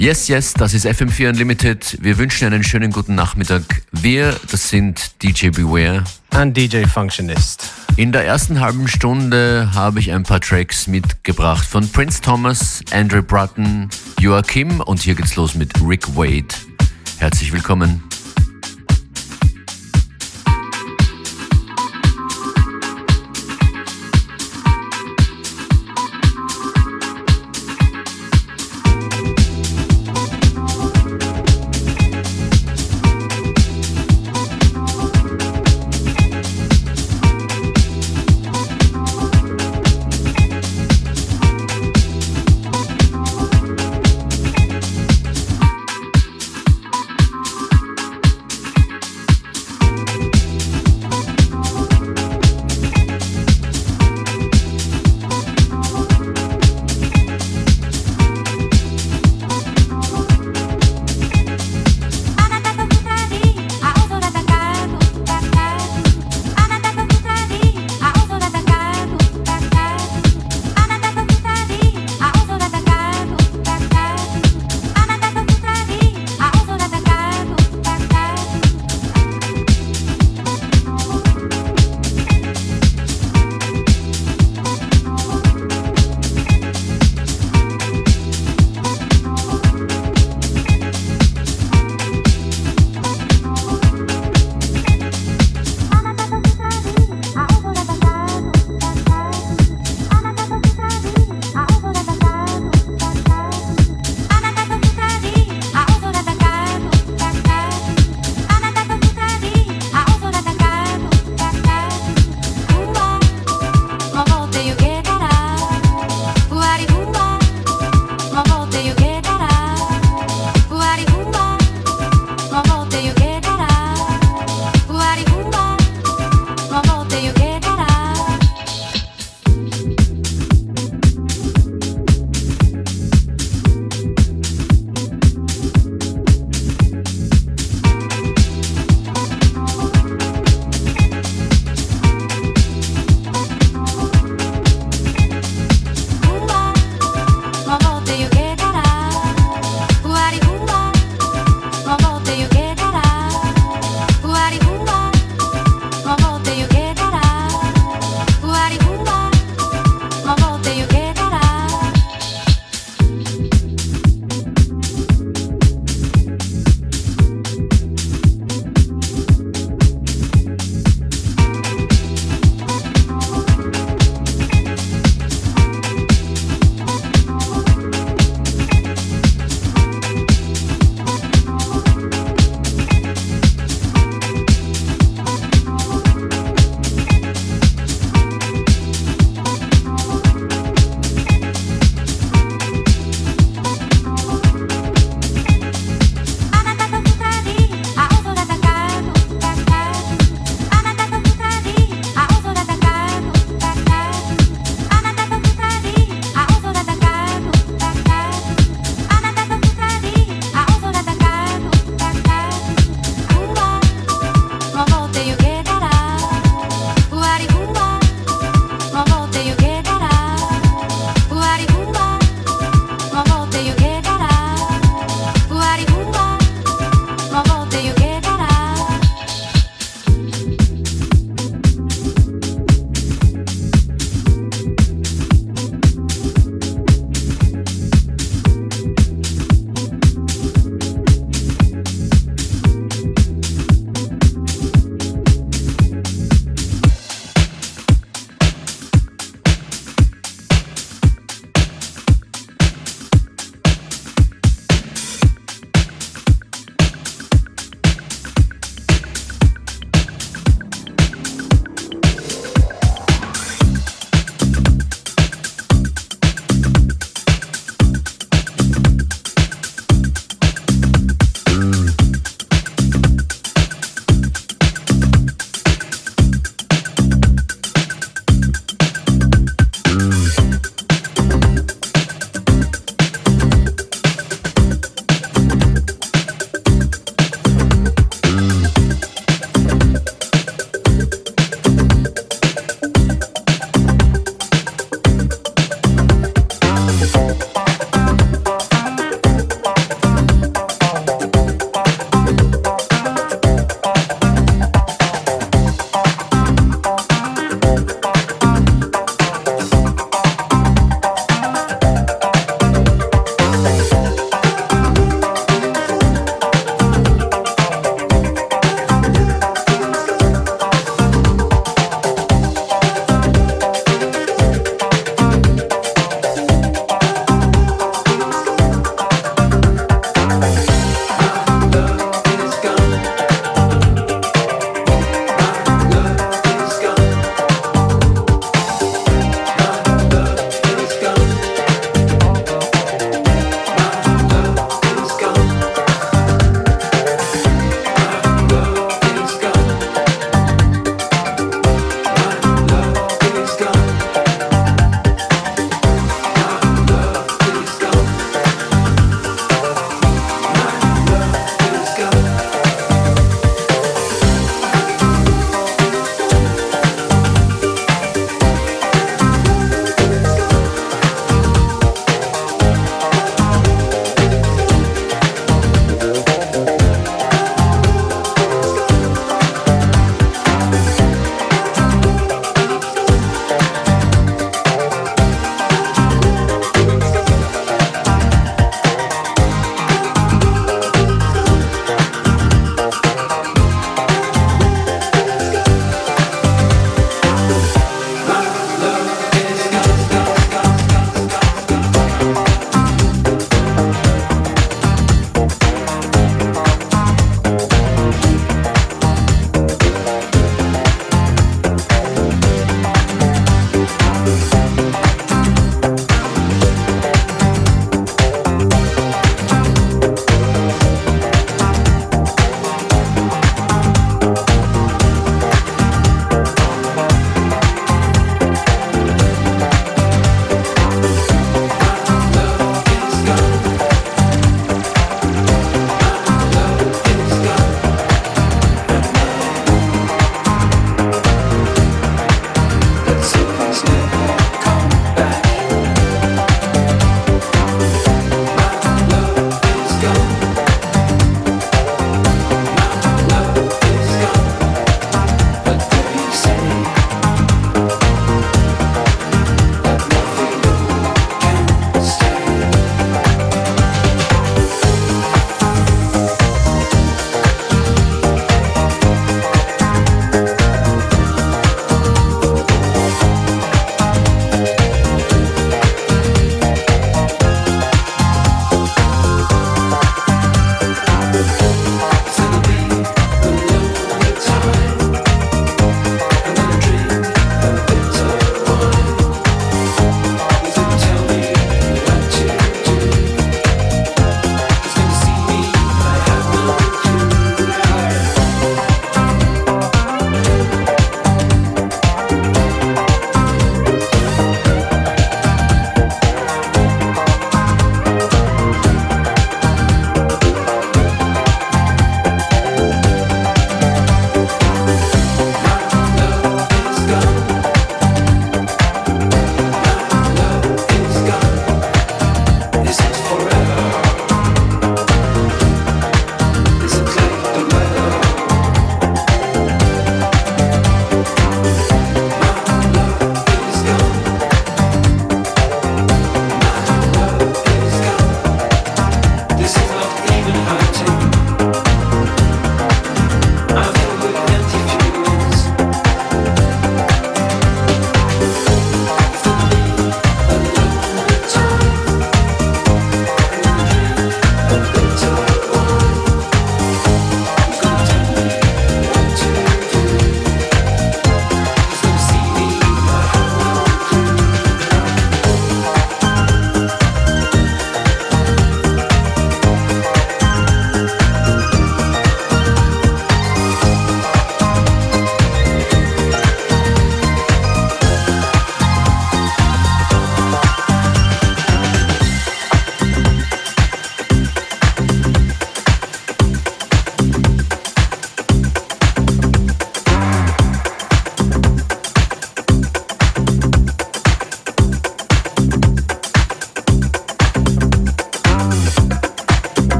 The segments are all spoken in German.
Yes, yes, das ist FM4 Unlimited. Wir wünschen einen schönen guten Nachmittag. Wir, das sind DJ Beware und DJ Functionist. In der ersten halben Stunde habe ich ein paar Tracks mitgebracht von Prince Thomas, Andrew Bratton, Joachim und hier geht's los mit Rick Wade. Herzlich willkommen.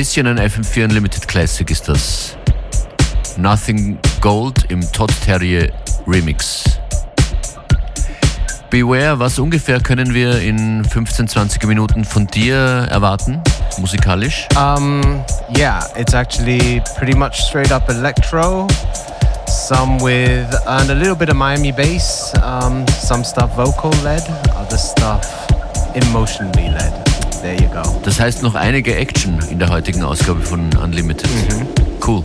Bisschen ein FM4 Unlimited Classic ist das. Nothing Gold im Todd Terrier Remix. Beware, was ungefähr können wir in 15, 20 Minuten von dir erwarten, musikalisch? Um, yeah, it's actually pretty much straight up electro. Some with and a little bit of Miami bass, um, some stuff vocal led, other stuff emotionally led. Das heißt noch einige Action in der heutigen Ausgabe von Unlimited. Mhm. Cool.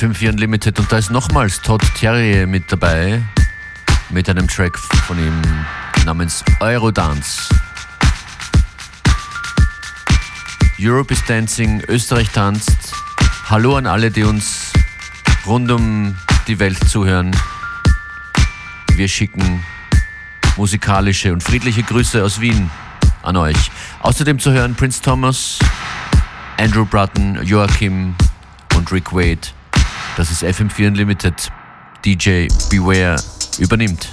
FM4 Unlimited und da ist nochmals Todd Terrier mit dabei, mit einem Track von ihm namens Eurodance. Europe is Dancing, Österreich tanzt. Hallo an alle, die uns rund um die Welt zuhören. Wir schicken musikalische und friedliche Grüße aus Wien an euch. Außerdem zu hören Prince Thomas, Andrew Bratton, Joachim und Rick Wade. Das ist FM4 Unlimited. DJ Beware übernimmt.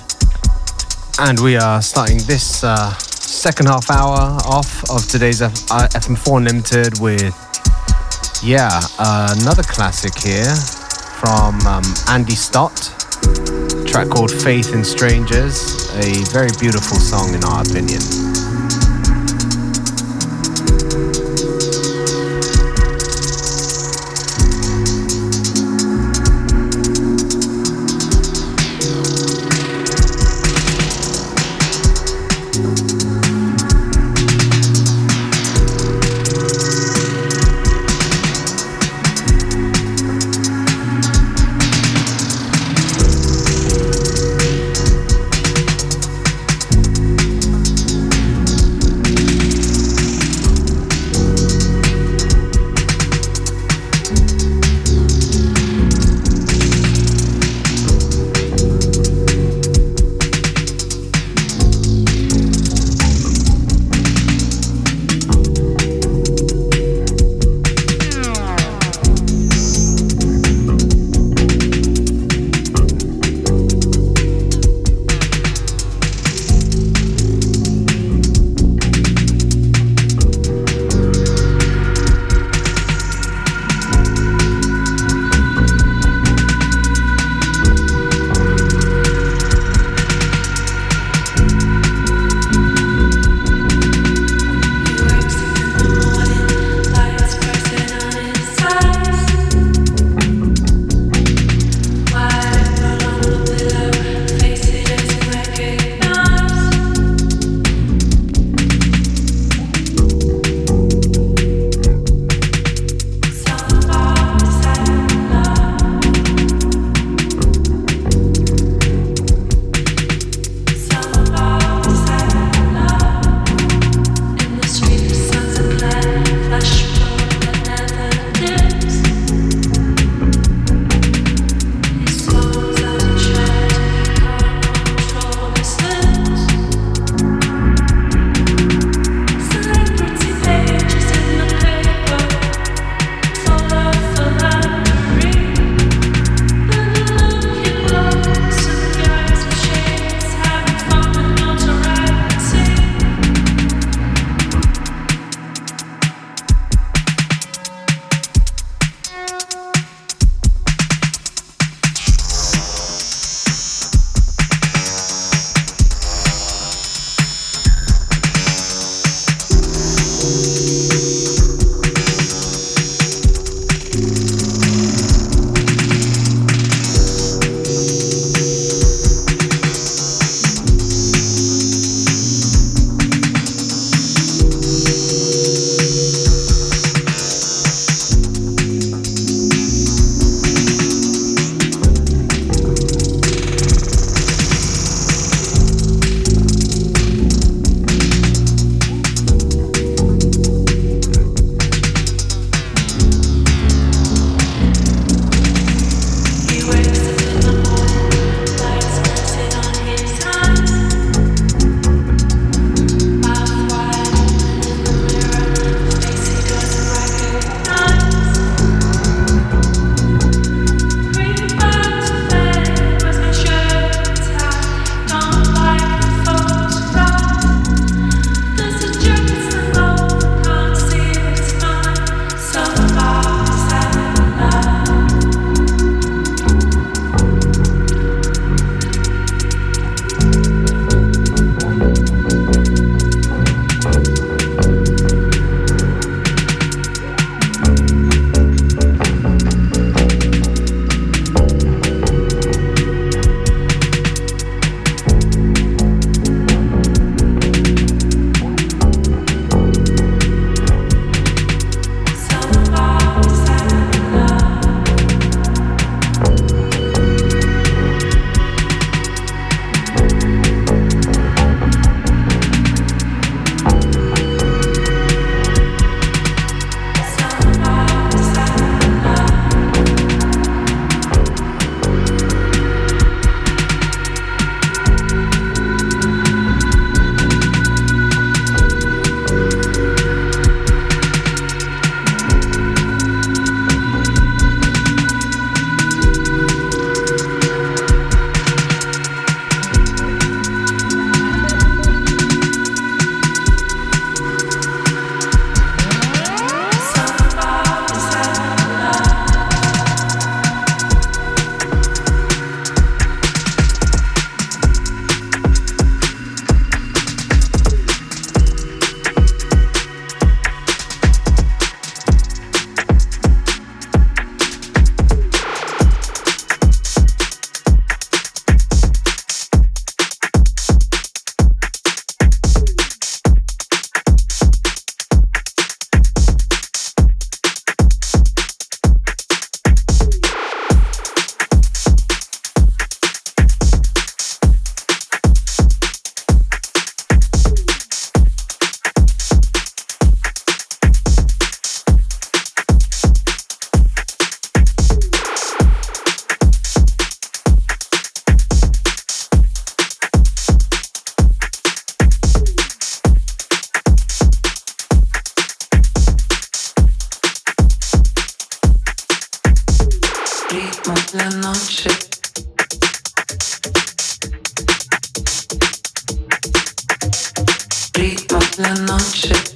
And we are starting this uh, second half hour off of today's F uh, FM4 Unlimited with, yeah, uh, another classic here from um, Andy Stott. track called Faith in Strangers, a very beautiful song in our opinion. ритмы для ночи. Ритмы для ночи.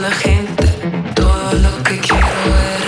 la gente. Todo lo que quiero es.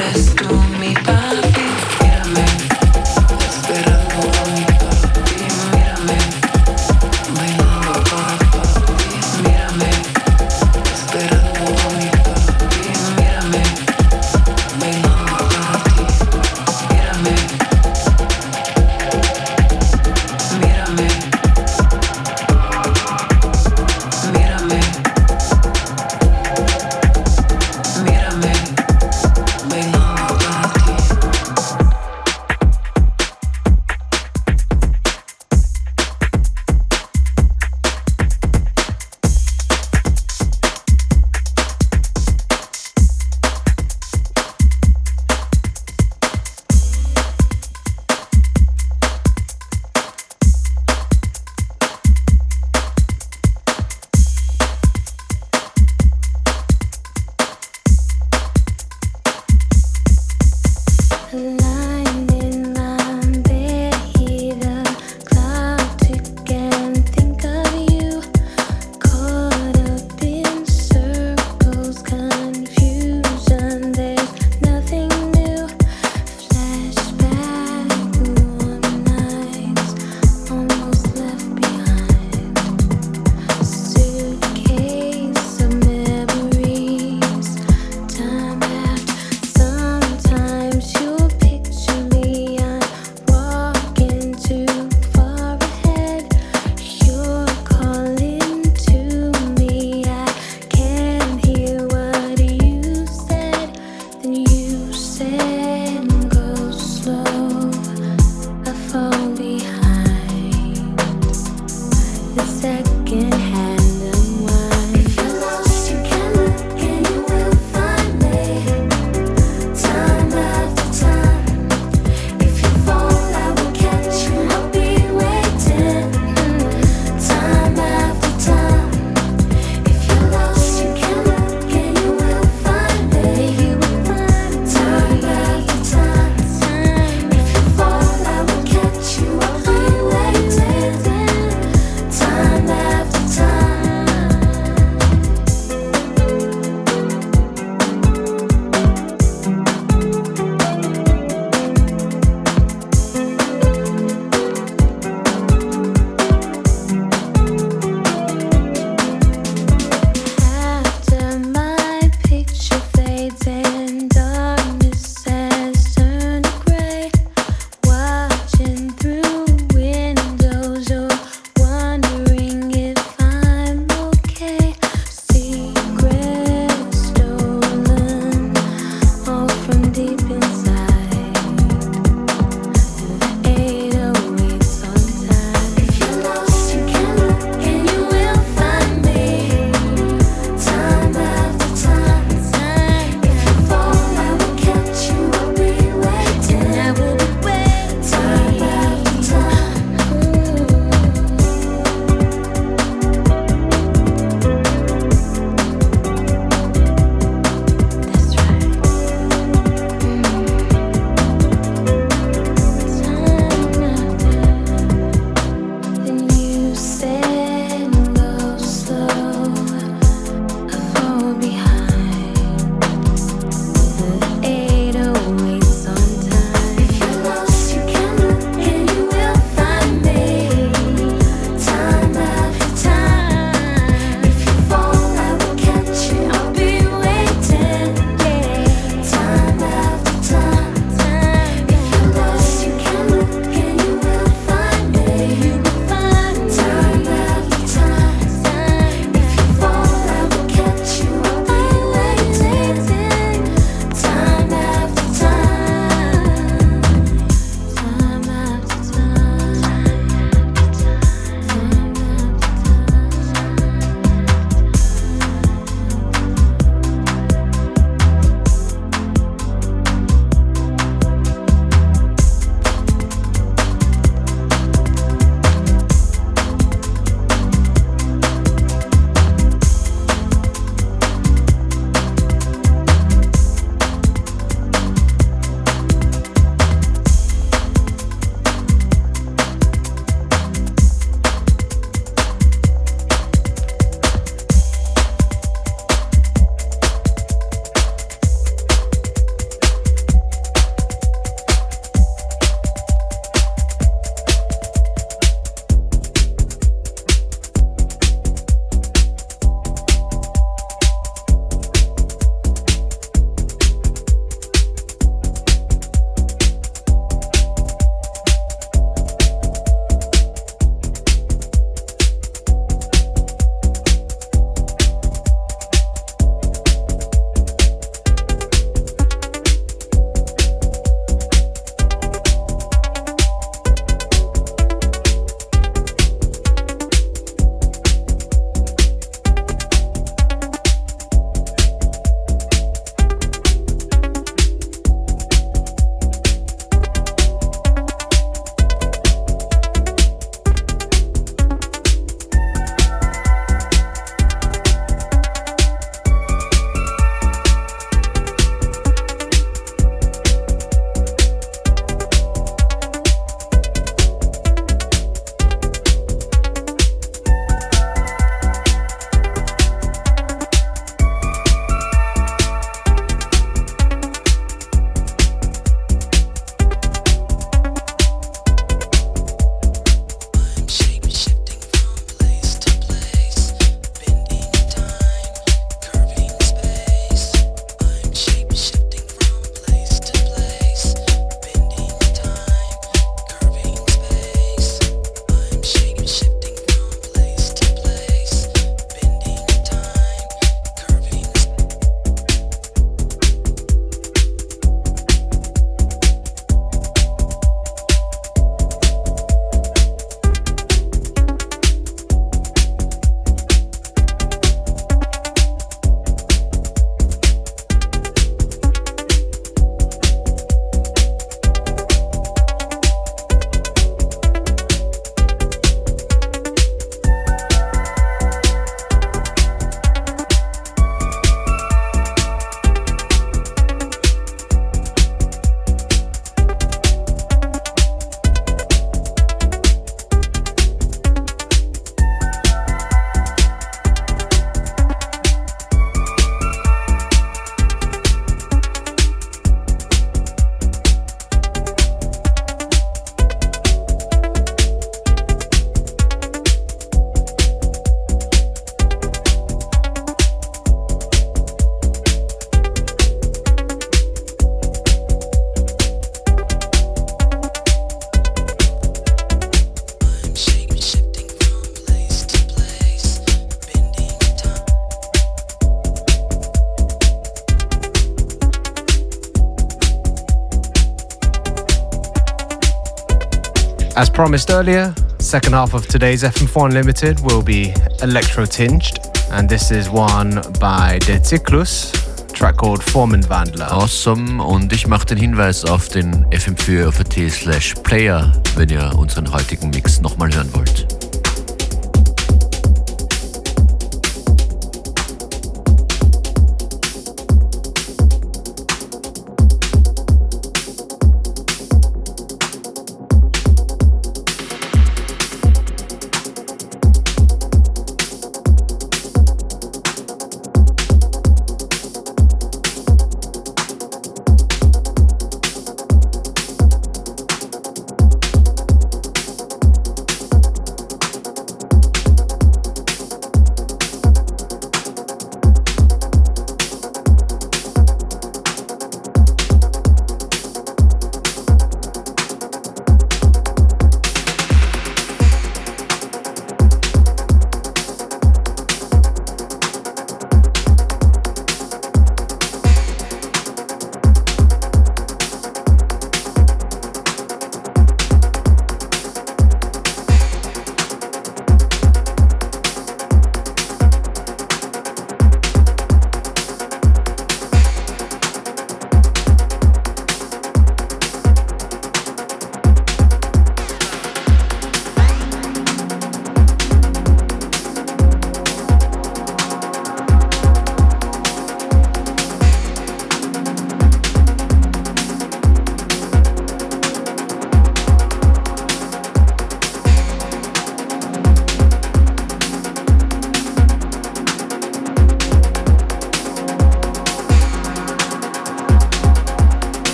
Promised earlier, second half of today's FM4 Unlimited will be electro tinged, and this is one by De Cyclus, track called Formenwandler. Awesome, und ich mache den Hinweis auf den FM4 FAT slash Player, wenn ihr unseren heutigen Mix nochmal hören wollt.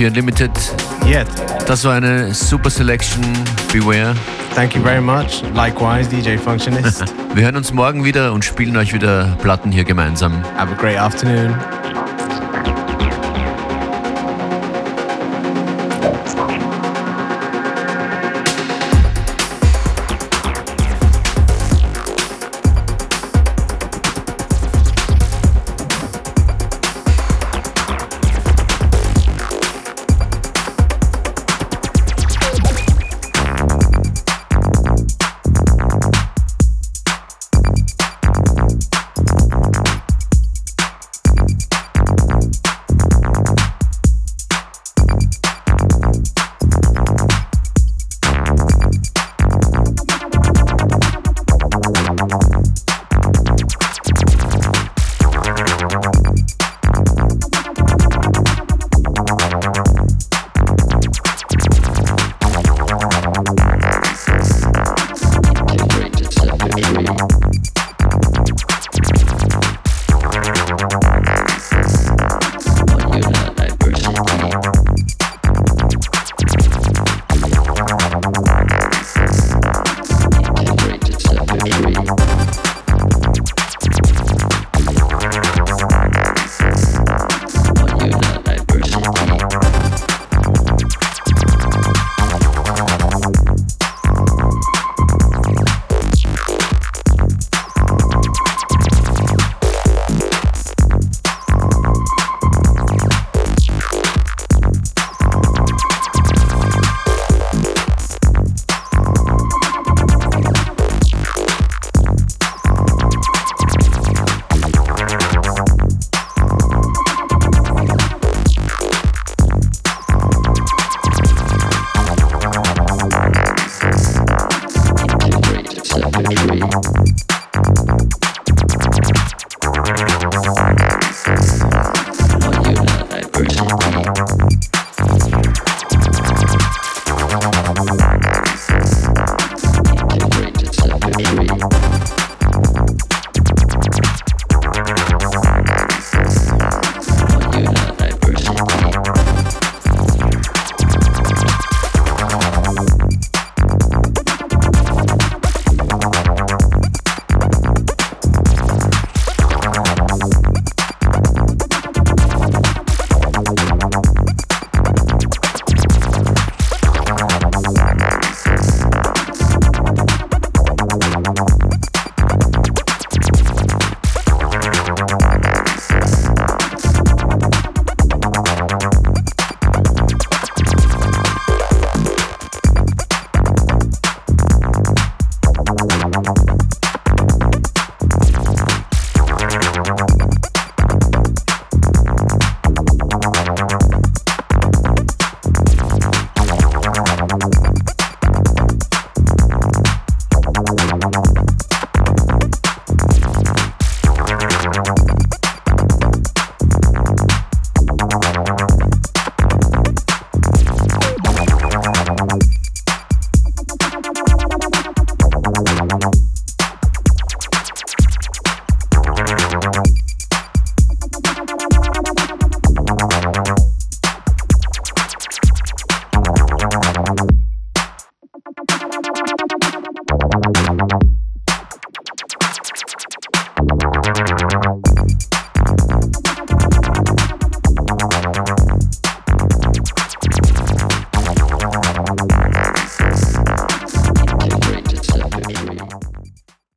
FM4 Unlimited. Yeah. Das war eine super Selection. Beware. Thank you very much. Likewise, DJ Functionist. Wir hören uns morgen wieder und spielen euch wieder Platten hier gemeinsam. Have a great afternoon.